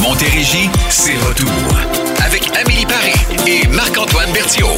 Montérégie, c'est retour. Avec Amélie Paris et Marc-Antoine Berthiaume.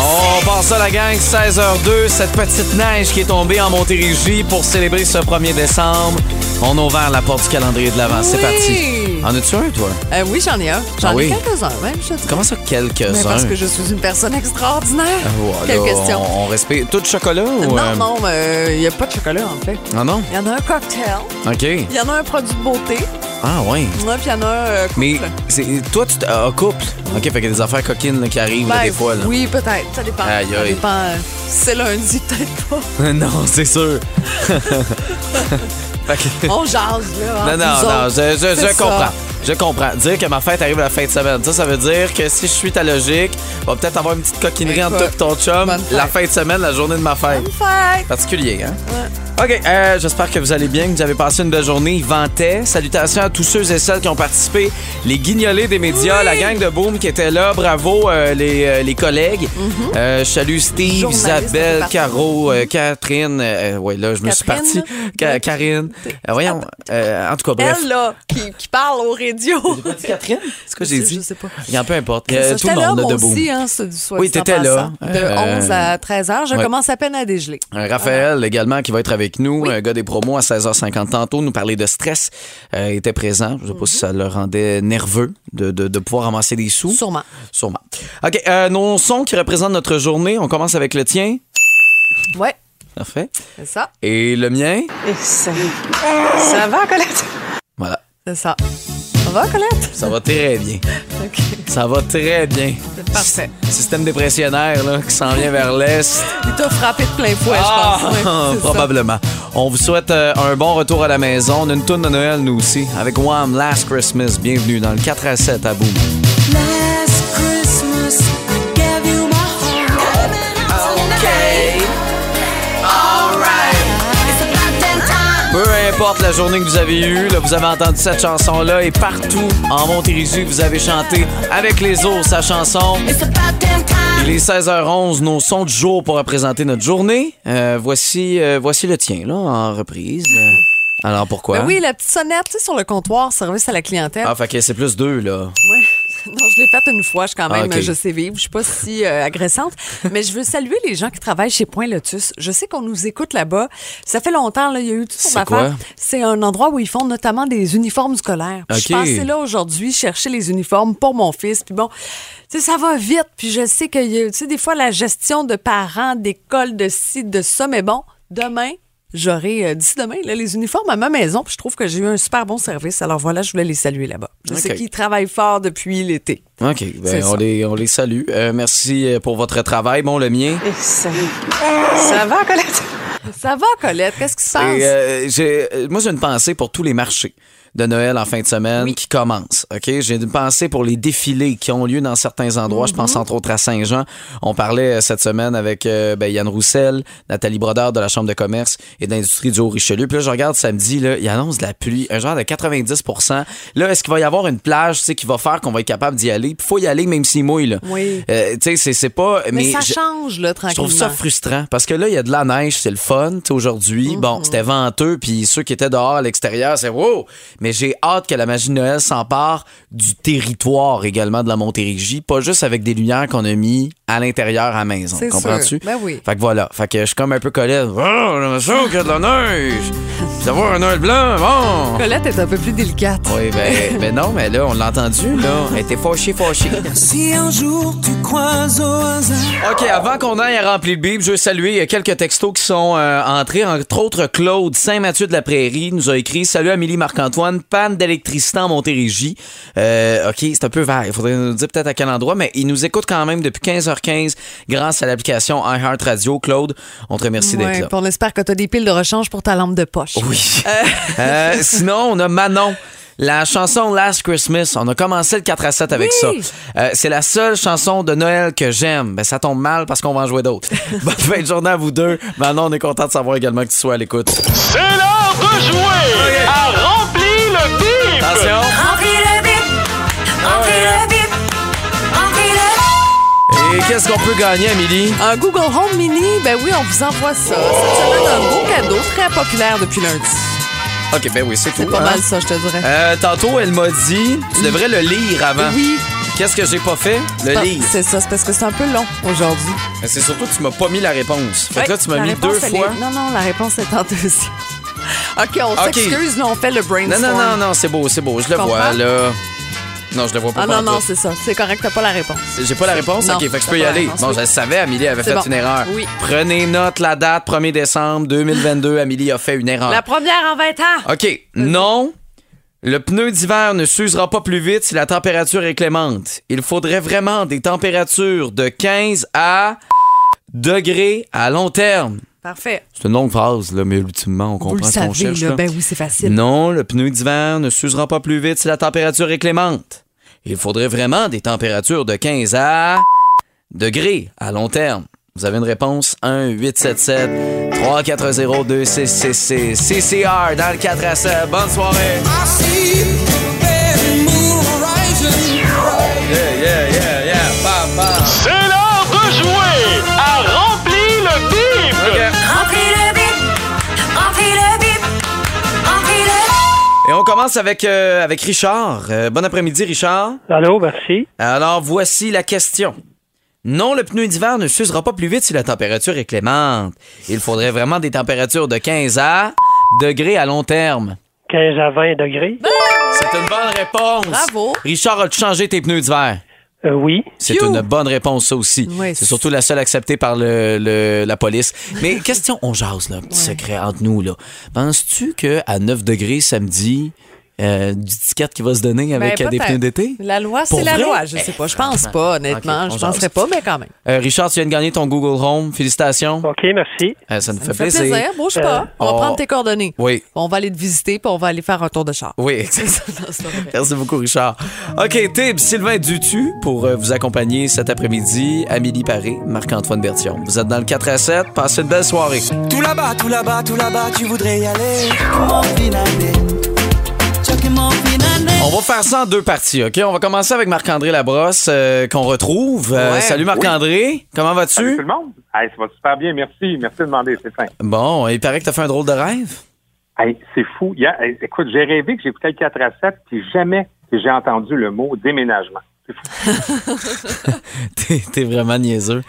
On passe à la gang, 16h02, cette petite neige qui est tombée en Montérégie pour célébrer ce 1er décembre. On a ouvert la porte du calendrier de l'avant. C'est parti. En as-tu un, toi? Euh, oui, j'en ai un. J'en Ah oui? ai quelques-uns, même, je te dis. Comment ça, quelques-uns? Mais parce que je suis une personne extraordinaire. Voilà, Quelle question. On, on respecte. Tout de chocolat ou. Non, euh, non, mais il n'y a pas de chocolat, en fait. Ah non? Il y en a un cocktail, OK. il y en a un produit de beauté, Ah, ouais, puis il y en a un euh, couple. Mais c'est- toi, tu t- ah, couple. OK, fait qu'il y a des affaires coquines là, qui arrivent là, Ben, des fois. Là. Oui, peut-être. Ça dépend. Aïe, Ça dépend. euh, C'est lundi, peut-être pas. non, c'est sûr. On jase, là. Non, non, non, je, je- je comprends. Je comprends. Dire que ma fête arrive la fin de semaine, ça, ça veut dire que si je suis ta logique, on va peut-être avoir une petite coquinerie entre toi et ton chum la fin de semaine, la journée de ma fête. Bonne fête. Particulier, hein? OK, euh, j'espère que vous allez bien, que vous avez passé une belle journée. Il ventait. Salutations à tous ceux et celles qui ont participé. Les guignolés des médias, Oui. la gang de Boom qui était là. Bravo, euh, les, euh, les collègues. Je salue Steve, Isabelle. Caro, Catherine. ouais, là, je me suis parti. Ca- Karine. Voyons. en tout cas, bref. Elle, là, qui, qui parle au radio. Catherine? C'est ce que j'ai Je dit? sais pas. Bien, peu importe. Euh, tout le monde là, moi de Boom. aussi, hein, Oui, t'étais là. passant. De Euh, 11 à 13 heures, je ouais. commence à peine à dégeler. Euh, Raphaël également qui va être avec nous, Oui. un gars des promos à 16h50 tantôt, nous parler de stress, euh, était présent. Je sais pas si ça le rendait nerveux de, de, de pouvoir ramasser des sous. Sûrement. Sûrement. OK, euh, nos sons qui représentent notre journée, on commence avec le tien. Ouais, Parfait. c'est ça. Et le mien? Et ça, ça va, Colette? Voilà. C'est ça. Ça va, Colette? Ça va très bien. Ça va très bien. Parfait. Système dépressionnaire là, qui s'en vient vers l'est. Il t'a frappé de plein fouet, Ah, je pense. Ça. probablement. On vous souhaite euh, un bon retour à la maison. On a une tourne de Noël, nous aussi, avec Wham! Last Christmas. Bienvenue dans le 4 à 7 à Boom. Importe la journée que vous avez eue, là, vous avez entendu cette chanson-là et partout en Montérégie, vous avez chanté avec les autres sa chanson. Il est 16h11, nos sons du jour pour représenter notre journée. Euh, voici, euh, voici le tien, là, en reprise. Alors pourquoi? Ben oui, la petite sonnette, tu sais, sur le comptoir, service à la clientèle. Ah, fait que c'est plus deux, là. Ouais. Non, je l'ai faite une fois, je suis quand même, Ah, ok. je sais vivre, je suis pas si euh, agressante, mais je veux saluer les gens qui travaillent chez Point Lotus. Je sais qu'on nous écoute là-bas. Ça fait longtemps, là, il y a eu tout C'est ça? C'est un endroit où ils font notamment des uniformes scolaires. Puis Je passée là aujourd'hui chercher les uniformes pour mon fils. Puis bon, tu sais, ça va vite. Puis je sais que, y a- tu sais, des fois, la gestion de parents, d'école, de ci, de ça, mais bon, demain, J'aurai euh, d'ici demain là, les uniformes à ma maison, puis je trouve que j'ai eu un super bon service. Alors voilà, je voulais les saluer là-bas. Je sais Ok. qu'ils travaillent fort depuis l'été. OK, ben, on, les, on les salue. Euh, merci euh, pour votre travail. Bon, le mien. Ça, ça va, Colette? Ça va, Colette? Qu'est-ce qui se passe? Euh, moi, j'ai une pensée pour tous les marchés de Noël en fin de semaine qui commencent. OK? J'ai une pensée pour les défilés qui ont lieu dans certains endroits. Je pense Mhm. entre autres à Saint-Jean. On parlait euh, cette semaine avec euh, ben, Yann Roussel, Nathalie Brodeur de la Chambre de commerce et d'industrie du Haut-Richelieu. Puis là, je regarde samedi, là, il annonce de la pluie, un genre de 90% Là, est-ce qu'il va y avoir une plage tu sais, qui va faire qu'on va être capable d'y aller? Puis faut y aller même s'il mouille. Là. Oui. Euh, tu sais, c'est- pas... mais, ça je- change, là, je tranquillement. trouve ça frustrant parce que là, il y a de la neige, c'est le fun. Aujourd'hui, Mhm. bon, c'était venteux, puis ceux qui étaient dehors à l'extérieur, c'est wow! Mais j'ai hâte que la magie de Noël s'empare du territoire également de la Montérégie, pas juste avec des lumières qu'on a mis à l'intérieur à la maison. Comprends-tu? Ben oui. Fait que voilà. Fait que je suis comme un peu collé. Oh, j'ai l'impression qu'il y a de la neige! Ça va, un Noël blanc, bon! Colette est un peu plus délicate. Oui, ben, ben non, mais là, on l'a entendu, là. Elle était fâchée, fâchée. Si un jour tu croises au hasard. OK, avant qu'on aille à remplir le bib, je veux saluer quelques textos qui sont euh, entrés. Entre autres, Claude Saint-Mathieu de la Prairie nous a écrit Salut Amélie Marc-Antoine, panne d'électricité en Montérégie. Euh, OK, c'est un peu vague. Il faudrait nous dire peut-être à quel endroit, mais il nous écoute quand même depuis 15h15 grâce à l'application iHeartRadio. Claude, on te remercie d'être là. on espère que tu as des piles de rechange pour ta lampe de poche. Oui. Euh, sinon, on a Manon. La chanson Last Christmas, on a commencé le 4 à 7 avec Oui. ça. Euh, c'est la seule chanson de Noël que j'aime. Ben, ça tombe mal parce qu'on va en jouer d'autres. Bonne fin de journée à vous deux. Manon, on est content de savoir également que tu sois à l'écoute. C'est l'heure de jouer à Rempli le bip! Attention! Remplis le bip, remplis le bip, Et qu'est-ce qu'on peut gagner, Amélie? Un Google Home Mini, ben oui, on vous envoie ça. Cette semaine, un beau cadeau très populaire depuis lundi. OK, ben oui, c'est tout. C'est pas hein? mal ça, je te dirais. Euh, tantôt, elle m'a dit, tu devrais le lire avant. Oui. Qu'est-ce que j'ai pas fait? Le Ah, lire. C'est ça, c'est parce que c'est un peu long aujourd'hui. Mais C'est surtout que tu m'as pas mis la réponse. Fait que là, tu m'as mis réponse, deux fois. est- Non, non, la réponse est en deuxième. OK, on s'excuse, là, on fait le Non, brainstorm. non, non, non, c'est beau, c'est beau. Je le Comprends? vois, là. Non, je le vois pas. Ah non, non, c'est ça. C'est correct, t'as pas la réponse. J'ai pas la réponse? Non, OK, fait que je peux y aller. réponse, Bon, oui. je savais, Amélie avait fait bon. une erreur. Oui. Prenez note, la date, 1er décembre 2022, Amélie a fait une erreur. La première en 20 ans. OK, non. Le pneu d'hiver ne s'usera pas plus vite si la température est clémente. Il faudrait vraiment des températures de 15 à degrés à long terme. Parfait. C'est une longue phrase, là, mais ultimement, on Vous comprend le ce qu'on savez, cherche. là. Ben oui, c'est facile. Non, le pneu d'hiver ne s'usera pas plus vite si la température est clémente. Il faudrait vraiment des températures de 15 à degrés à long terme. Vous avez une réponse? 1-877-340-2666. CCR dans le 4 à 7. Bonne soirée. Yeah, commence avec, euh, avec Richard. Euh, bon après-midi, Richard. Allô, merci. Alors, voici la question. Non, le pneu d'hiver ne s'usera pas plus vite si la température est clémente. Il faudrait vraiment des températures de 15 à degrés à long terme. 15 à 20 degrés? C'est une bonne réponse. Bravo. Richard, as-tu changé tes pneus d'hiver? Euh, oui. C'est une bonne réponse, ça aussi. C'est surtout la seule acceptée par le, le- la police. Mais question, on jase, là, petit secret entre nous. là. Penses-tu qu'à 9 degrés samedi, euh, du ticket qui va se donner avec Ben, euh, des pneus d'été? La loi, c'est la vrai? loi. Je sais pas. Je pense franchement. pas, honnêtement. Ok, on je penserais pas, mais quand même. Euh, Richard, tu viens de gagner ton Google Home. Félicitations. OK, merci. Euh, ça nous Ça fait, me fait plaisir. Bouge pas. On va oh. prendre tes coordonnées. Oui. On va aller te visiter, puis on va aller faire un tour de char. Oui, exactement. Merci beaucoup, Richard. OK, Tib, Sylvain Dutu pour euh, vous accompagner cet après-midi. Amélie Paré, Marc-Antoine Bertion. Vous êtes dans le 4 à 7. Passez une belle soirée. Tout là-bas, tout là-bas, tout là-bas, tu voudrais y aller. On va faire ça en deux parties, OK? On va commencer avec Marc-André Labrosse, euh, qu'on retrouve. Euh, Ouais. Salut Marc-André. Comment Salut vas-tu? tout le monde. Hey, ça va super bien, merci. Merci de demander, c'est fin. Bon, il paraît que t'as fait un drôle de rêve. Hey, c'est fou. Écoute, j'ai rêvé que j'écoutais le 4 à 7, puis jamais que j'ai entendu le mot déménagement. T'es t'es vraiment niaiseux.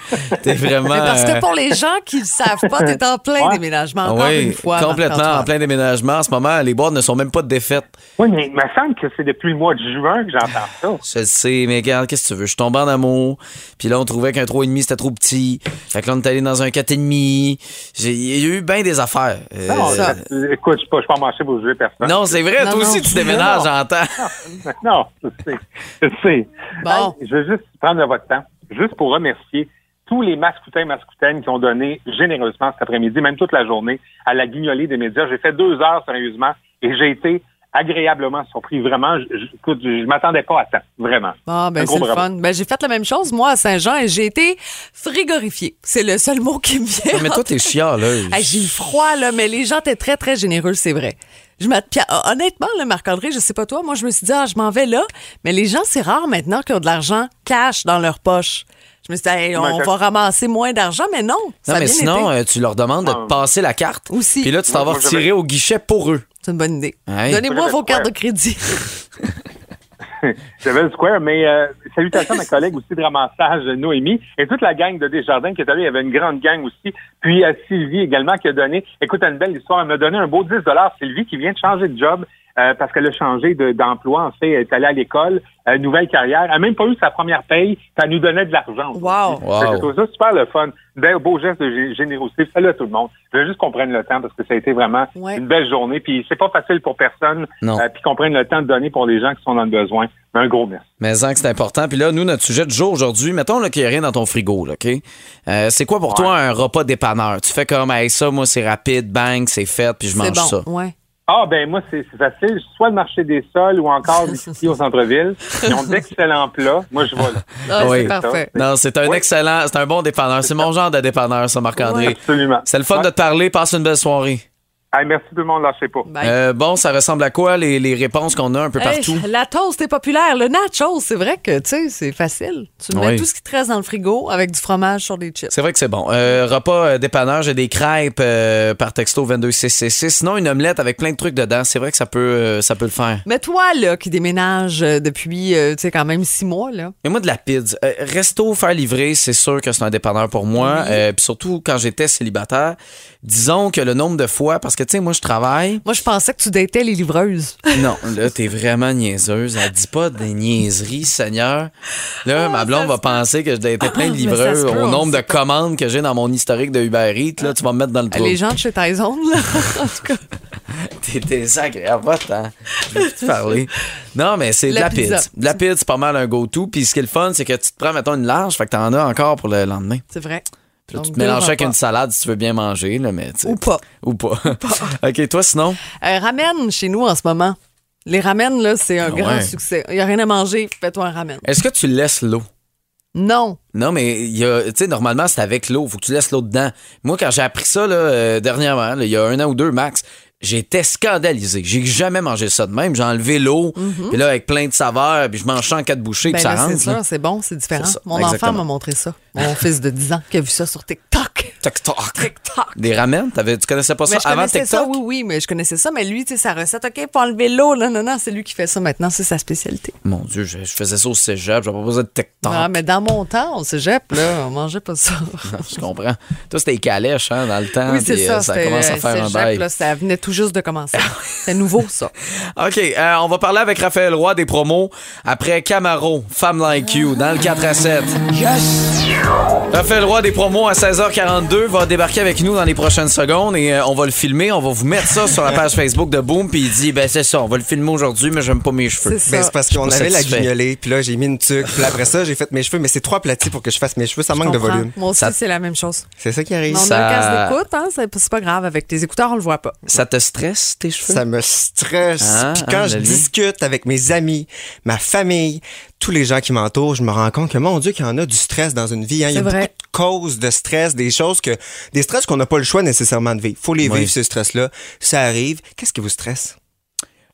T'es vraiment... Mais parce euh, que pour les gens qui ne savent pas, t'es en plein Ouais. déménagement. Encore oui, une fois. complètement en plein déménagement. En ce moment, les boîtes ne sont même pas défaites. Oui, mais il me semble que c'est depuis le mois de juin que j'entends ça. Je le sais, mais regarde, qu'est-ce que tu veux? Je suis tombé en amour. Puis là, on trouvait qu'un 3,5 c'était trop petit. Fait que là, on est allé dans un 4,5. J'ai- Il y a eu bien des affaires. Euh, Non, ça. euh, écoute, je suis pas, pas marché pour juger personne. non, c'est vrai, Non, toi non. aussi, tu déménages, Non. j'entends. non, je sais. Je sais. Bon. Hey, je veux juste prendre votre temps, juste pour remercier tous les mascoutains et mascoutaines qui ont donné généreusement cet après-midi, même toute la journée, à la guignolée des médias. J'ai fait deux heures, sérieusement, et j'ai été agréablement surpris. Vraiment, je, je, écoute, je, je m'attendais pas à ça. Vraiment. Ah, ben c'est le fun. Ben, j'ai fait la même chose, moi, à Saint-Jean, et j'ai été frigorifiée. C'est le seul mot qui me vient. mais toi, t'es chiant, là. Hey, j'ai eu froid, là, mais les gens étaient très, très généreux, c'est vrai. Je m'att- Puis, euh, honnêtement, là, Marc-André, je sais pas toi, moi, je me suis dit, ah, je m'en vais là. Mais les gens, c'est rare maintenant qu'ils ont de l'argent cash dans leur poche. Je me suis dit, hey, on va ramasser moins d'argent, mais non. ça Non, a mais bien sinon, été. euh, tu leur demandes de te Ah. passer la carte. Aussi. Puis là, tu t'en vas retirer au guichet pour eux. C'est une bonne idée. Hey. Donnez-moi Moi, vos cartes de crédit. J'avais square, mais euh, salutations à ma collègue aussi de ramassage, Noémie, et toute la gang de Desjardins qui est allée. Il y avait une grande gang aussi. Puis euh, Sylvie également qui a donné, écoute, une belle histoire. Elle m'a donné un beau 10 Sylvie qui vient de changer de job euh, parce qu'elle a changé de- d'emploi. en fait, elle est allée à l'école, euh, nouvelle carrière. Elle n'a même pas eu sa première paye, puis elle nous donnait de l'argent. Wow. Wow. Je trouve ça super le fun. Bel, beau geste de gé- générosité. Salut à tout le monde. Je veux juste qu'on prenne le temps parce que ça a été vraiment Ouais. une belle journée. Puis c'est pas facile pour personne. Non. Euh, puis qu'on prenne le temps de donner pour les gens qui sont dans le besoin. Mais un gros merci. Mais que c'est important. Puis là, nous, notre sujet du jour aujourd'hui, mettons qu'il n'y a rien dans ton frigo, là, OK? Euh, c'est quoi pour Ouais. toi un repas dépanneur? Tu fais comme, hey, ça, moi, c'est rapide, bang, c'est fait, puis je mange bon. ça. Ouais. Ah ben moi c'est c'est facile, soit le marché des sols ou encore ici au centre-ville. Ils ont d'excellents plats. Moi je vais là. Ah, Oui. C'est parfait. Non, c'est un Oui. excellent, c'est un bon dépanneur. C'est mon genre de dépanneur, ça, Marc-André. Absolument. C'est le fun Ouais. de te parler. Passe une belle soirée. Hey, merci tout le monde, lâchez pas. Euh, bon, ça ressemble à quoi les, les réponses qu'on a un peu Hey, partout? la toast est populaire. Le nachos, c'est vrai que, tu sais, c'est facile. Tu mets Oui. tout ce qui te reste dans le frigo avec du fromage sur des chips. C'est vrai que c'est bon. Euh, repas euh, dépanneur, j'ai des crêpes euh, par texto 22666. Sinon, une omelette avec plein de trucs dedans. C'est vrai que ça peut, euh, ça peut le faire. Mais toi, là, qui déménage depuis, euh, tu sais, quand même six mois, là. Mais moi, de la pizza. Euh, resto, faire livrer, c'est sûr que c'est un dépanneur pour moi. Euh, Puis surtout, quand j'étais célibataire, disons que le nombre de fois, parce que, tu sais, moi, je travaille. Moi, je pensais que tu datais les livreuses. Non, là, t'es vraiment niaiseuse. Elle dit pas des niaiseries, Seigneur. Là, ma blonde va penser que plein de Ah, se livreurs peut, au nombre de pas. commandes que j'ai dans mon historique de Uber Eats. Là, tu vas me mettre dans le trou. Les gens de chez Tyson, là. en tout cas. T'es désagréable, va-t'en. Je plus te parler. Non, mais c'est de La la pizza. pizza. De la pizza, c'est pas mal un go-to. Puis ce qui est le fun, c'est que tu te prends, mettons, une large, fait que t'en as encore pour le lendemain. C'est vrai. Puis là, tu te mélanges avec une salade si tu veux bien manger, là, mais tu sais. Ou pas. Ou pas. OK, toi, sinon? Euh, ramen chez nous en ce moment. Les ramen, là, c'est un Ah grand ouais. succès. Il n'y a rien à manger, fais-toi un ramen. Est-ce que tu laisses l'eau? Non. Non, mais il y a, tu sais, normalement, c'est avec l'eau. Faut que tu laisses l'eau dedans. Moi, quand j'ai appris ça, là, euh, dernièrement, il y a un an ou deux max, j'étais scandalisé. J'ai jamais mangé ça de même. J'ai enlevé l'eau, puis là, avec plein de saveurs, puis je mange ça en quatre bouchées, Mhm. Ben puis ça c'est rentre. là. c'est bon, c'est différent. C'est Mon enfant m'a montré ça. Mon fils de 10 ans qui a vu ça sur TikTok. TikTok. TikTok. Des ramen? Tu connaissais pas ça Mais je avant connaissais TikTok? ça, oui, oui, mais je connaissais ça. Mais lui, tu sais, sa recette, OK, faut enlever l'eau. Non, non, non, c'est lui qui fait ça maintenant. C'est sa spécialité. Mon Dieu, je, je faisais ça au cégep. J'avais pas besoin de TikTok. Ah, mais dans mon temps, au cégep, là, on mangeait pas ça. Je comprends. Toi, c'était les calèches, hein, dans le temps. oui, c'est puis, ça. euh, Ça c'était, commence à faire un cégep, bail. là, ça venait tout juste de commencer. c'est nouveau, ça. OK, euh, on va parler avec Raphaël Roy des promos après Camaro, Femme Like You, dans le 4 à 7. Raphaël Roy des promos à 16h42 va débarquer avec nous dans les prochaines secondes et euh, on va le filmer. On va vous mettre ça sur la page Facebook de Boom. Puis il dit, ben c'est ça, on va le filmer aujourd'hui, mais j'aime pas mes cheveux. C'est Ben, parce qu'on avait la guignolée, puis là, j'ai mis une tuque, puis après ça, j'ai fait mes cheveux, mais c'est trop aplati pour que je fasse mes cheveux, ça manque de volume. Moi aussi, Ça- c'est la même chose. C'est ça qui arrive. Mais on Ça- a un hein, c'est pas grave. Avec tes écouteurs, on le voit pas. Ça te stresse, tes cheveux? Ça me stresse. Ah, Puis ah, quand le je discute avec mes amis, ma famille, tous les gens qui m'entourent, je me rends compte que mon Dieu, qu'il y en a du stress dans une vie. hein. Il y a vrai. beaucoup de causes de stress, des choses que, des stress qu'on n'a pas le choix nécessairement de vivre. Faut les Oui. vivre ces stress-là. Ça arrive. Qu'est-ce qui vous stresse?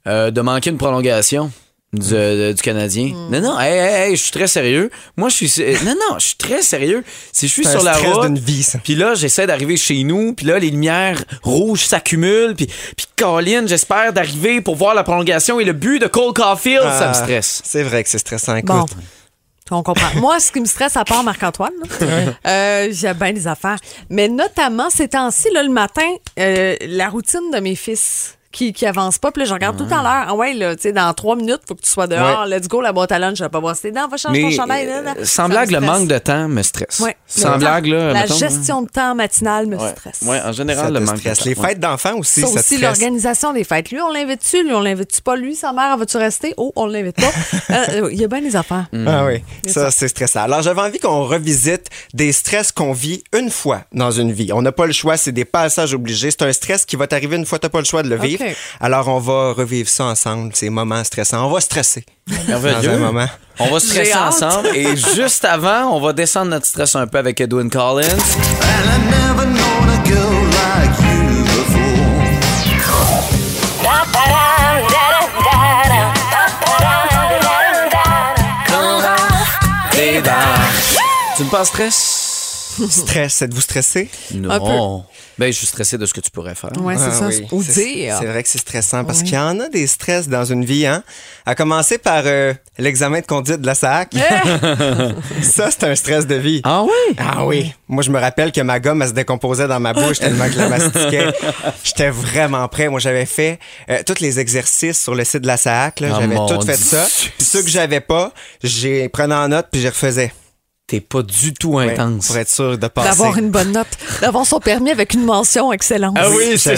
Euh, de manquer une prolongation du, euh, du Canadien. Hmm. Non, non, hey, hey, hey, je suis très sérieux. Moi, je suis. euh, Non, non, je suis très sérieux. Si je suis sur la route. d'une vie, ça. Puis là, j'essaie d'arriver chez nous, puis là, les lumières rouges s'accumulent, puis, puis Colin, j'espère d'arriver pour voir la prolongation et le but de Cole Caulfield, ça me Ah, stresse. C'est vrai que c'est stressant. Écoute. Bon. On comprend. Moi, ce qui me stresse, à part Marc-Antoine, euh, j'ai bien des affaires. Mais notamment, ces temps-ci, là, le matin, euh, la routine de mes fils qui, qui avance pas. Puis là, je regarde tout le temps l'heure. Ah ouais, là, tu sais, dans trois minutes, faut que tu sois dehors. Let's go, la boîte à lunch, je vais pas voir tes dents. Va changer ton Mais chandail. euh, là, là. sans Ça blague, le manque de temps me stresse. Ouais. Sans blague, là. La mettons, gestion de temps matinale me Ouais. stresse. Ouais, en Ça général, te le manque stresse. de temps. Les fêtes d'enfants aussi, Ça ça, aussi, stresse. l'organisation des fêtes. Lui, on l'invite-tu? Lui, on l'invite-tu pas? Lui, sa mère, va-tu rester? Oh, on l'invite pas. Euh, Il y a bien des affaires. Ah oui, C'est ça, ça. c'est stressant. Alors, j'avais envie qu'on revisite des stress qu'on vit une fois dans une vie. On n'a pas le choix, c'est des passages obligés. C'est un stress qui va t'arriver une fois, t'as pas le choix de le vivre. Alors, on va revivre ça ensemble, ces moments stressants. On va stresser dans Merveilleux. un moment. On va stresser ensemble et juste avant, on va descendre notre stress un peu avec Edwin Collins. Tu me penses stress? Stress, êtes-vous stressé? Non. Ben, je suis stressé de ce que tu pourrais faire. Ouais, c'est Ah ça. oui, Ou c'est- dire. C'est vrai que c'est stressant parce qu'il y en a des stress dans une vie, hein? À commencer par euh, l'examen de conduite de la SAC. ça, c'est un stress de vie. Ah oui? Ah oui. Moi, je me rappelle que ma gomme, elle se décomposait dans ma bouche tellement que je la mastiquais. J'étais vraiment prêt. Moi, j'avais fait euh, tous les exercices sur le site de la SAC. là. Ah, J'avais tout fait Dieu. ça. Puis ceux que j'avais pas, j'ai prenais en note puis je refaisais. T'es pas du tout Ouais, intense. pour être sûr de passer. D'avoir une bonne note. D'avoir son permis avec une mention excellente. Ah oui, c'est.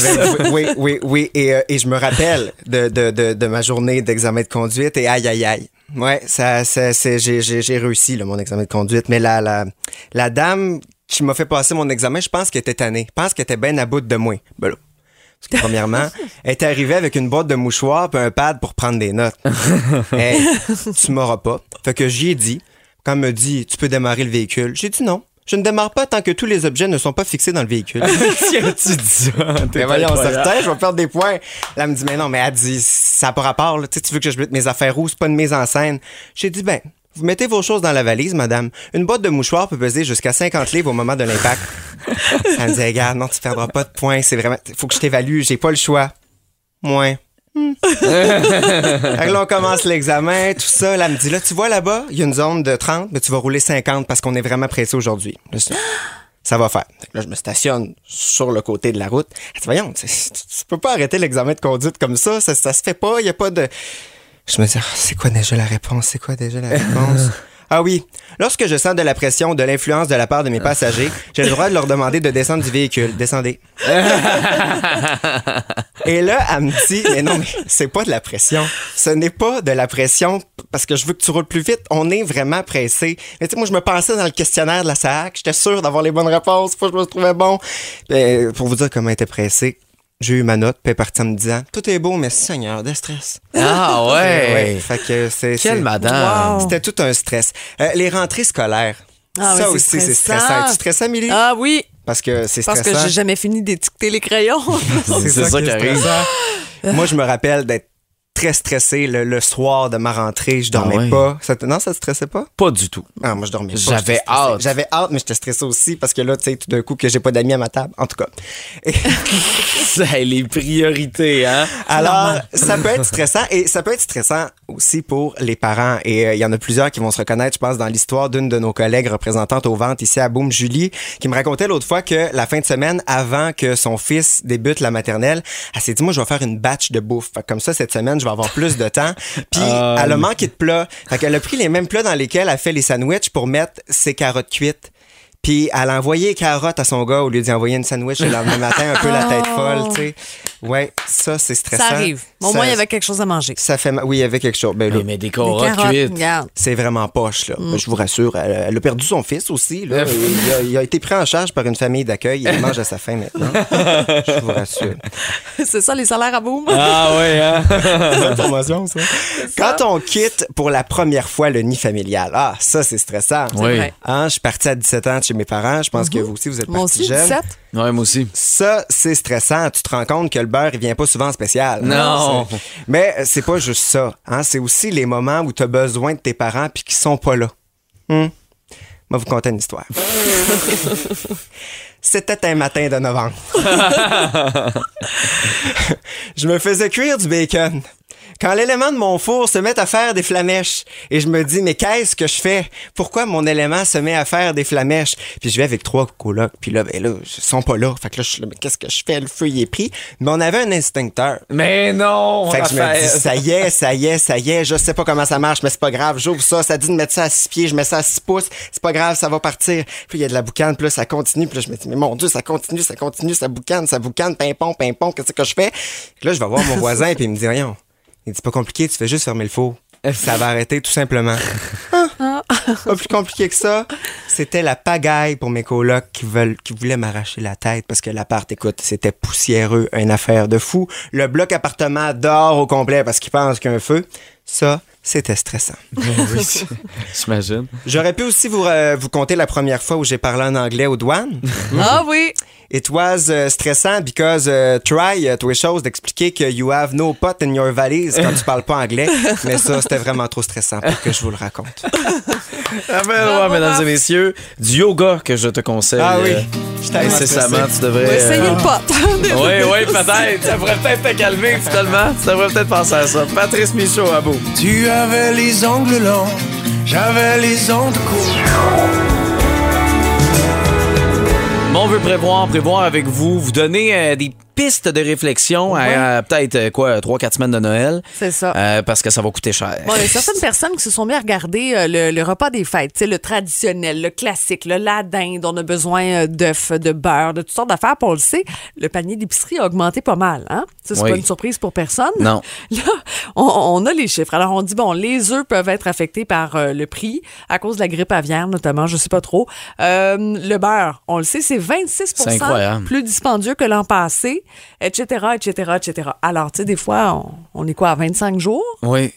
Oui, oui, oui. Et, euh, et je me rappelle de, de, de, de ma journée d'examen de conduite et aïe, aïe, aïe. Ouais, ça, ça, j'ai, j'ai, j'ai réussi, là, mon examen de conduite. Mais la, la, la dame qui m'a fait passer mon examen, je pense qu'elle était tannée. Je pense qu'elle était bien à bout de moi. Ben là, parce que premièrement, elle est arrivée avec une boîte de mouchoirs puis un pad pour prendre des notes. hey, tu m'auras pas. Fait que j'y ai dit, quand elle me dit, tu peux démarrer le véhicule, j'ai dit non. Je ne démarre pas tant que tous les objets ne sont pas fixés dans le véhicule. Tiens, tu dis ça. Mais voyons, certain, je vais perdre des points. Là, elle me dit, mais non, mais elle dit, ça n'a pas rapport, là. Tu sais, tu veux que je mette mes affaires où? C'est pas une mise en scène. J'ai dit, ben, vous mettez vos choses dans la valise, madame. Une boîte de mouchoirs peut peser jusqu'à 50 livres au moment de l'impact. Elle me dit, regarde, non, tu perdras pas de points. C'est vraiment, faut que je t'évalue. J'ai pas le choix. Moins. Là, on commence l'examen, tout ça. Là, elle me dit, là, tu vois là-bas, il y a une zone de 30, mais tu vas rouler 50 parce qu'on est vraiment pressé aujourd'hui. Là, ça va faire. Là, je me stationne sur le côté de la route. Elle dit, voyons, tu, tu- tu peux pas arrêter l'examen de conduite comme ça. Ça, ça se fait pas. Il y a pas de. Je me dis, Ah, c'est quoi déjà la réponse? C'est quoi déjà la réponse? Ah oui. Lorsque je sens de la pression, de l'influence de la part de mes passagers, j'ai le droit de leur demander de descendre du véhicule. Descendez. Et là, elle me dit, mais non, mais c'est pas de la pression. Ce n'est pas de la pression parce que je veux que tu roules plus vite. On est vraiment pressé. Mais tu sais, moi, je me pensais dans le questionnaire de la SAC. J'étais sûr d'avoir les bonnes réponses. Faut que je me trouvais bon. Ben, pour vous dire comment elle était pressée, j'ai eu ma note, puis elle est partie en me disant, tout est beau, mais seigneur, de stress. Ah ouais. Fait que c'est. Quelle madame. C'était tout un stress. Euh, les rentrées scolaires. Ah ça oui, aussi, c'est stressant. stressant. Tu stresses, Amélie? Ah oui, Parce que c'est parce stressant. que j'ai jamais fini d'étiqueter les crayons. C'est ça qui est arrive. Moi, je me rappelle d'être très stressé le, le soir de ma rentrée. Je dormais Ah ouais? pas. Ça te- non, ça te stressait pas? Pas du tout. Ah, moi, je dormais pas. J'avais hâte. J'avais hâte, mais j'étais stressé aussi parce que là, tu sais, tout d'un coup, que j'ai pas d'amis à ma table. En tout cas. C'est les priorités, hein? Alors, ça peut être stressant et ça peut être stressant aussi pour les parents. Et euh, il y en a plusieurs qui vont se reconnaître, je pense, dans l'histoire d'une de nos collègues représentantes aux ventes ici à Boom, Julie, qui me racontait l'autre fois que la fin de semaine, avant que son fils débute la maternelle, elle s'est dit, moi, je vais faire une batch de bouffe. Comme ça, cette semaine, je vais avoir plus de temps. Puis, Ah, elle a manqué de plats. Fait qu'elle a pris les mêmes plats dans lesquels elle fait les sandwichs pour mettre ses carottes cuites. Puis elle a envoyé les carottes à son gars au lieu d'y envoyer une sandwich le lendemain matin, un peu la tête folle, tu sais. Ouais, ça, c'est stressant. Ça arrive. Au moins, il y avait quelque chose à manger. ça fait ma- oui, il y avait quelque chose. Ben, là, Oui, mais des Des carottes carottes, cuites. regarde. c'est vraiment poche, là. Ben, je vous rassure, elle, elle a perdu son fils aussi. Là. il, a, il a été pris en charge par une famille d'accueil. Il mange à sa faim maintenant. je vous rassure. C'est ça, les salaires à boum? Ah ouais, hein? Bonne promotion, ça. Quand on quitte pour la première fois le nid familial, ah, ça, c'est stressant. Oui. vrai. Hein, je suis parti à 17 ans de chez mes parents. Je pense que vous aussi, vous êtes Moi partis aussi, jeune. 17. Ouais, moi aussi. Ça, c'est stressant. Tu te rends compte que le beurre, il vient pas souvent en spécial. Non. C'est- Mais c'est pas juste ça. Hein? C'est aussi les moments où tu as besoin de tes parents puis qui sont pas là. Hum? Moi, vous conter une histoire. C'était un matin de novembre. je me faisais cuire du bacon. Quand l'élément de mon four se met à faire des flamèches, et je me dis, mais qu'est-ce que je fais? Pourquoi mon élément se met à faire des flamèches? Puis je vais avec trois colocs, puis là, ben là, ils sont pas là. Fait que là, je suis là, mais qu'est-ce que je fais? Le feu, il est pris. Mais on avait un instincteur. Mais non, Fait que je me dis, ça y est, ça y est, ça y est, je sais pas comment ça marche, mais c'est pas grave, j'ouvre ça, ça dit de mettre ça à 6 pieds, je mets ça à 6 pouces, c'est pas grave, ça va partir. Puis il y a de la boucane, puis là, ça continue, puis là, je me dis, mais mon Dieu, ça continue, ça continue, ça boucane, ça boucane, pimpon, pimpon, qu'est-ce que je fais? Puis là, je vais voir mon voisin, puis il me dit, voyons, il dit, pas compliqué, tu fais juste fermer le four. Ça va arrêter tout simplement. Ah, pas plus compliqué que ça. C'était la pagaille pour mes colocs qui, veulent, qui voulaient m'arracher la tête parce que l'appart, écoute, c'était poussiéreux, une affaire de fou. Le bloc appartement dort au complet parce qu'il pense qu'il y a un feu. Ça, c'était stressant. Oui, j'imagine. J'aurais pu aussi vous, euh, vous conter la première fois où j'ai parlé en anglais aux douanes. Ah oui. It was uh, stressant because uh, try uh, tous choses d'expliquer que you have no pot in your valise quand tu parles pas anglais. Mais ça, c'était vraiment trop stressant pour que je vous le raconte. Raphaël Roy, mesdames et messieurs, du yoga que je te conseille. Ah oui, euh, je Incessamment, tu devrais. Essayer euh, le pot. Oui, oui, peut-être. Ça pourrait peut-être te calmer, finalement. Tu devrais peut-être penser à ça. Patrice Michaud, à bout. Tu avais les ongles longs, j'avais les ongles courts. On veut prévoir, prévoir avec vous, vous donner euh, des pistes de réflexion à, à peut-être euh, quoi, 3-4 semaines de Noël. C'est ça. Euh, parce que ça va coûter cher. Bon, il y a certaines personnes qui se sont mis à regarder euh, le, le repas des fêtes, tu sais, le traditionnel, le classique, le la dinde, on a besoin d'œufs, de beurre, de toutes sortes d'affaires. Puis on le sait, le panier d'épicerie a augmenté pas mal. Hein? Ça, c'est Oui. pas une surprise pour personne. Non. Là, on, on a les chiffres. Alors, on dit, bon, les œufs peuvent être affectés par euh, le prix à cause de la grippe aviaire, notamment, je sais pas trop. Le beurre, on le sait, c'est 26 C'est incroyable. plus dispendieux que l'an passé, etc., etc., etc. Alors, tu sais, des fois, on, on est quoi, à 25 jours? Oui.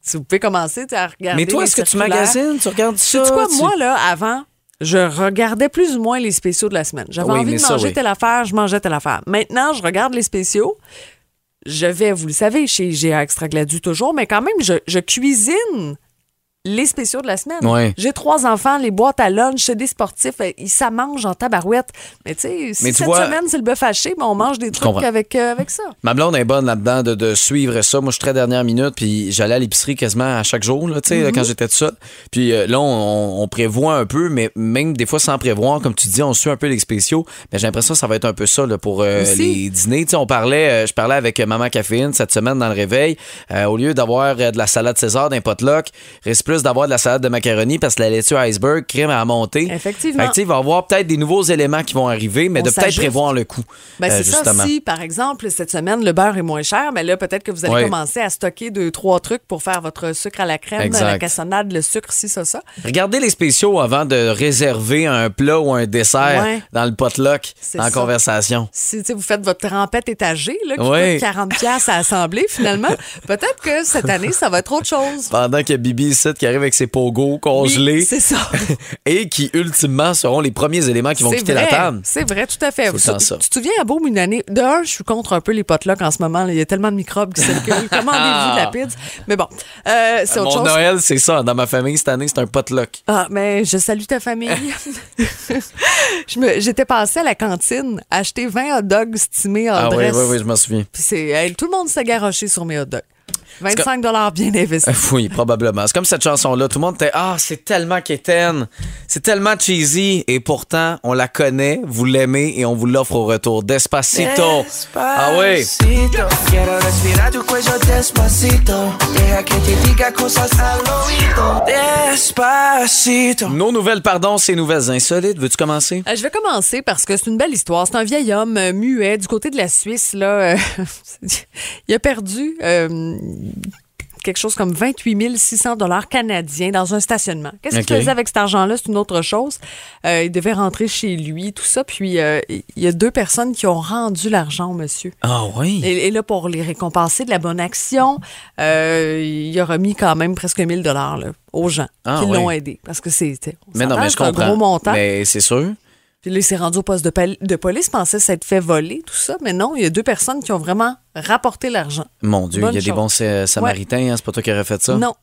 Si vous pouvez commencer sais, à regarder. Mais toi, est-ce que tu magasines? Tu regardes ça? Sais-tu quoi, tu- moi, là, avant, je regardais plus ou moins les spéciaux de la semaine. J'avais Oui, envie de ça, manger oui. telle affaire, je mangeais telle affaire. Maintenant, je regarde les spéciaux. Je vais, vous le savez, chez GA Extra Gladu toujours, mais quand même, je, je cuisine les spéciaux de la semaine. Ouais. J'ai trois enfants, les boîtes à lunch, c'est des sportifs, euh, ils ça mange en tabarouette. Mais tu sais, si cette vois- semaine c'est le bœuf haché, on mange des trucs avec, euh, avec ça. Ma blonde est bonne là-dedans de, de suivre ça. Moi, je suis très dernière minute, puis j'allais à l'épicerie quasiment à chaque jour, là, tu sais, Mhm. quand j'étais tout seul. Puis euh, là, on, on prévoit un peu, mais même des fois sans prévoir, comme tu dis, on suit un peu les spéciaux. Mais j'ai l'impression que ça va être un peu ça là, pour euh, les dîners. Tu sais, on parlait, je parlais avec Maman Caféine cette semaine dans le réveil. Au lieu d'avoir de la salade César d'un potluck, plus d'avoir de la salade de macaroni parce que la laitue iceberg, crème à monter. Effectivement. Fait que, il va y avoir peut-être des nouveaux éléments qui vont arriver, mais On de peut-être prévoir le coup. Ben, euh, c'est ça. Si, par exemple, cette semaine, le beurre est moins cher, mais là, peut-être que vous allez commencer à stocker deux, trois trucs pour faire votre sucre à la crème, Exact. la cassonade, le sucre, si, ça, ça. Regardez les spéciaux avant de réserver un plat ou un dessert Ouais. dans le potluck, en ça. conversation. Si vous faites votre trempette étagée, là, qui Ouais. coûte 40 pièces à assembler, finalement, peut-être que cette année, ça va être autre chose. Pendant a Bibi ici qui arrive avec ses pogos congelés Oui, c'est ça. et qui, ultimement, seront les premiers éléments qui vont quitter vrai, la table. C'est vrai, tout à fait. Temps ça. Tu te souviens, à Beaume, une année, d'un, je suis contre un peu les potlucks en ce moment. là. Il y a tellement de microbes qui circulent. Commandez-vous de la pizza? Mais bon, euh, c'est autre Mon chose. Noël, c'est ça. Dans ma famille, cette année, c'est un potluck. Ah, mais je salue ta famille. J'étais passée à la cantine acheter 20 hot dogs stimés en Ah oui, dress. oui, oui, je m'en souviens. Puis hey, tout le monde s'est garoché sur mes hot dogs. 25 dollars bien investis. Oui, probablement. C'est comme cette chanson-là. Tout le monde était Ah, c'est tellement quétaine. C'est tellement cheesy. Et pourtant, on la connaît, vous l'aimez et on vous l'offre au retour. Despacito. Ah oui. Despacito, Quiero respirar tu cuello despacito. Deja que te diga cosas al oído. Despacito. Nos nouvelles, pardon, ces nouvelles insolites. Veux-tu commencer? Euh, je vais commencer parce que c'est une belle histoire. C'est un vieil homme euh, muet du côté de la Suisse. Là, euh, il a perdu euh, quelque chose comme 28 600 dollars canadiens dans un stationnement. Qu'est-ce qu'il faisait avec cet argent-là? C'est une autre chose. Euh, il devait rentrer chez lui, tout ça. Puis euh, il y a deux personnes qui ont rendu l'argent au monsieur. Ah oui? Et, et là, pour les récompenser de la bonne action, euh, il a remis quand même presque 1000 dollars aux gens Ah, qui oui. l'ont aidé. Parce que c'est un gros montant. Mais c'est sûr. Puis là, il s'est rendu au poste de, de police, pensait s'être fait voler, tout ça. Mais non, il y a deux personnes qui ont vraiment rapporté l'argent. Mon Dieu, Bonne il y a des bons sa- samaritains. hein, C'est pas toi qui aurais fait ça? Non.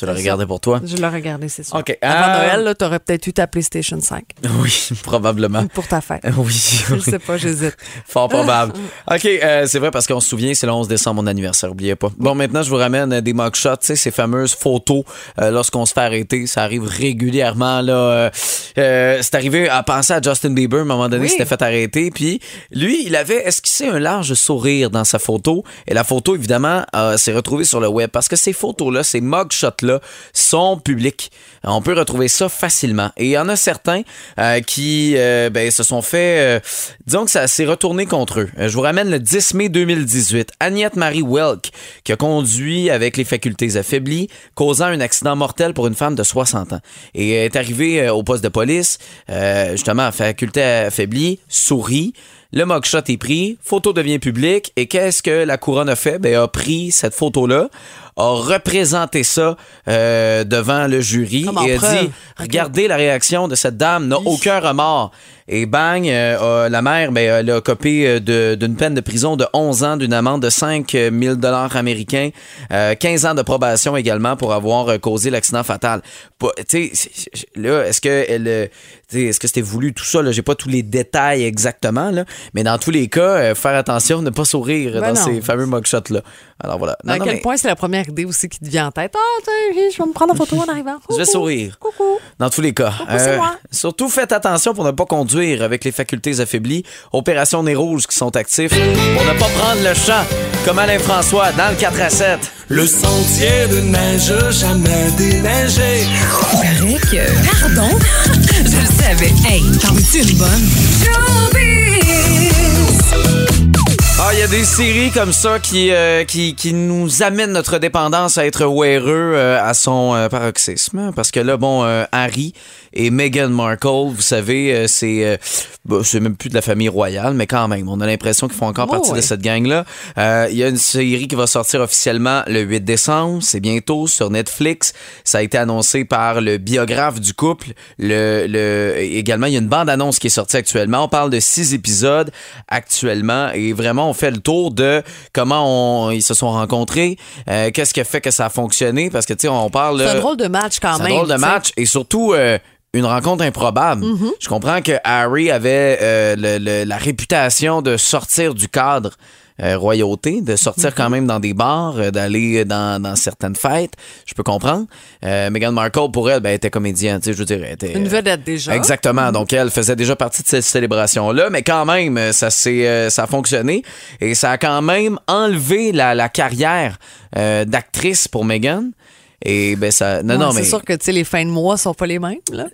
Tu l'as regardé pour toi? Je l'ai regardé, c'est ça. OK. Avant euh, Noël, tu aurais peut-être eu ta PlayStation 5 Oui, probablement. pour ta fête. Oui. Je le sais pas, j'hésite. Fort probable. OK, euh, c'est vrai parce qu'on se souvient, c'est le 11 décembre, mon anniversaire, oubliez pas. Bon, maintenant, je vous ramène euh, des mugshots, tu sais, ces fameuses photos euh, lorsqu'on se fait arrêter. Ça arrive régulièrement, là. C'est arrivé à penser à Justin Bieber, à un moment donné, Oui. il s'était fait arrêter. Puis lui, il avait esquissé un large sourire dans sa photo. Et la photo, évidemment, s'est retrouvée sur le web parce que ces photos-là, ces mugshots-là, sont publics. On peut retrouver ça facilement. Et il y en a certains euh, qui euh, ben, se sont fait... euh, disons que ça s'est retourné contre eux. Je vous ramène le 10 mai 2018. Agnette Marie Welk, qui a conduit avec les facultés affaiblies, causant un accident mortel pour une femme de 60 ans. Et est arrivée au poste de police, justement, faculté affaiblie, sourit. Le mugshot est pris, photo devient publique, et qu'est-ce que la couronne a fait? Ben, a pris cette photo-là, a représenté ça euh, devant le jury Comme et a preuve. dit Regardez la réaction de cette dame, n'a aucun remords. Et bang, euh, la mère, ben, elle a copé euh, d'une peine de prison de 11 ans, d'une amende de 5 000 dollars américains, euh, 15 ans de probation également pour avoir causé l'accident fatal. Pas- Tu sais, c'est- là, est-ce que elle, tu sais, est-ce que c'était voulu tout ça J'ai pas tous les détails exactement là, mais dans tous les cas, euh, faire attention, ne pas sourire Ben dans non. ces fameux mugshots là. Alors voilà. Non, à non, quel mais point c'est la première idée aussi qui te vient en tête? Ah, tiens, je vais me prendre en photo en arrivant. je vais Coucou. sourire. Coucou. Dans tous les cas. Euh, c'est moi. surtout, faites attention pour ne pas conduire avec les facultés affaiblies. Opération Nez Rouge qui sont actifs pour ne pas prendre le champ comme Alain François dans le 4 à 7. Le sentier de neige jamais déneigé. Pardon? Je le savais. Hey, t'en veux-tu une bonne? Y a des séries comme ça qui, euh, qui, qui nous amènent notre dépendance à être weareux euh, à son euh, paroxysme. Parce que là, bon, euh, Harry et Meghan Markle, vous savez, euh, c'est euh, bah, c'est même plus de la famille royale, mais quand même, on a l'impression qu'ils font encore Oh, partie de cette gang-là. Euh, Il y a une série qui va sortir officiellement le 8 décembre, c'est bientôt sur Netflix. Ça a été annoncé par le biographe du couple. Le, le, également, il y a une bande-annonce qui est sortie actuellement. On parle de six épisodes actuellement et vraiment, on fait le tour de comment on, ils se sont rencontrés, euh, qu'est-ce qui a fait que ça a fonctionné, parce que, tu sais, on parle... C'est un drôle de match quand c'est même. un drôle de match et surtout euh, une rencontre improbable. Mm-hmm. Je comprends que Harry avait euh, le- le- la réputation de sortir du cadre euh, royauté, de Mm-hmm. sortir quand même dans des bars, euh, d'aller dans, dans certaines fêtes. Je peux comprendre. Euh, Meghan Markle, pour elle, ben, elle était comédienne. tu sais, Je veux dire, elle était, Une vedette déjà. Exactement. Donc, elle faisait déjà partie de cette célébration-là, mais quand même, ça, ça a fonctionné et ça a quand même enlevé la, la carrière d'actrice pour Meghan. Et ben ça. Non, Ouais, non, c'est mais. sûr que tu sais, les fins de mois sont pas les mêmes. Là.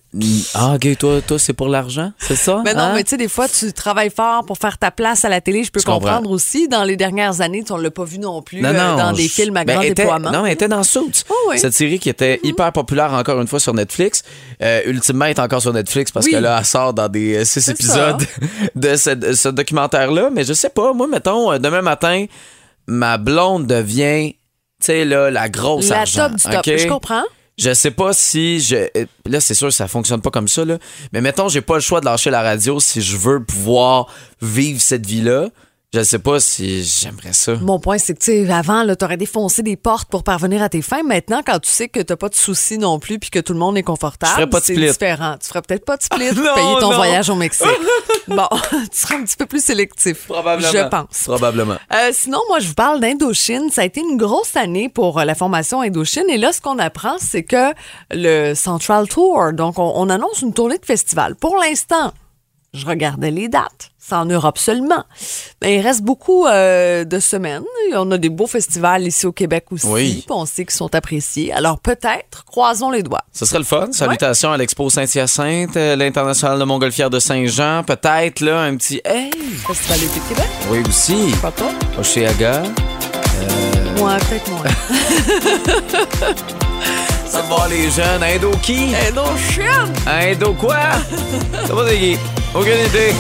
Ah, ok, toi, toi c'est pour l'argent, c'est ça? Mais non, Hein? mais tu sais, des fois, tu travailles fort pour faire ta place à la télé. Je peux Je comprends. comprendre aussi. Dans les dernières années, tu- on l'a pas vu non plus Non, euh, dans des films à ben, grand était- déploiement. Non, elle était dans Suits. Oh, oui. Cette série qui était hyper populaire encore une fois sur Netflix. Euh, ultimement, elle est encore sur Netflix parce Oui. que là, elle sort dans des euh, six C'est épisodes de ce, de ce documentaire-là. Mais je sais pas, moi, mettons, euh, demain matin, ma blonde devient, sais, là, la grosse la argent. top du top. OK? Je comprends. Je sais pas si je euh, là c'est sûr ça fonctionne pas comme ça là, mais mettons j'ai pas le choix de lâcher la radio si je veux pouvoir vivre cette vie là. Je sais pas si j'aimerais ça. Mon point, c'est que, tu sais, avant, tu aurais défoncé des portes pour parvenir à tes fins. Maintenant, quand tu sais que t'as pas de soucis non plus puis que tout le monde est confortable, c'est différent. Tu ferais peut-être pas de split pour payer ton non. voyage au Mexique. bon, tu seras un petit peu plus sélectif. Probablement. Je pense. Probablement. Euh, sinon, moi, je vous parle d'Indochine. Ça a été une grosse année pour euh, la formation Indochine. Et là, ce qu'on apprend, c'est que le Central Tour, donc on, on annonce une tournée de festival. Pour l'instant, je regardais les dates. C'est en Europe seulement. Mais il reste beaucoup euh, de semaines. Et on a des beaux festivals ici au Québec aussi. Oui. On sait qu'ils sont appréciés. Alors peut-être, croisons les doigts. Ce serait le fun. Salutations à l'Expo Saint-Hyacinthe, euh, l'International de Montgolfière de Saint-Jean. Peut-être, là, un petit. Hey! Festival de Québec, Oui, aussi. pas? Oshéaga. Moi, peut-être moins. Ça va les jeunes. Indo qui? Indochine! Indo quoi? Ça va? Aucune idée.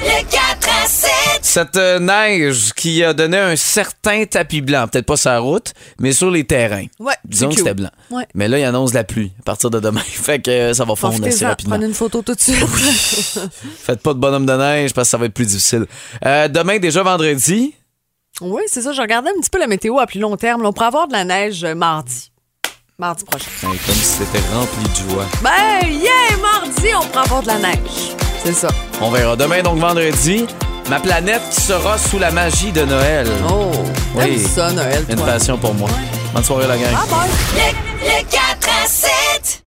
Le 4 à 7. Cette euh, neige qui a donné un certain tapis blanc, peut-être pas sur la route, mais sur les terrains. Ouais, Disons que c'était blanc. Ouais. Mais là, il annonce la pluie à partir de demain. fait que euh, ça va fondre assez rapidement. prenez une photo tout de suite. Faites pas de bonhomme de neige parce que ça va être plus difficile. Euh, demain, déjà vendredi. Oui, c'est ça. Je regardais un petit peu la météo à plus long terme. là. on pourrait avoir de la neige mardi. Mardi prochain. Ben, comme si c'était rempli de joie. Ben, yeah! Mardi, on pourrait avoir de la neige. C'est ça. On verra. Demain, donc vendredi, ma planète sera sous la magie de Noël. Oh, Oui. t'aimes ça, Noël, Une toi? passion pour moi. Bonne soirée, la gang. Ah, bye! Le, le 4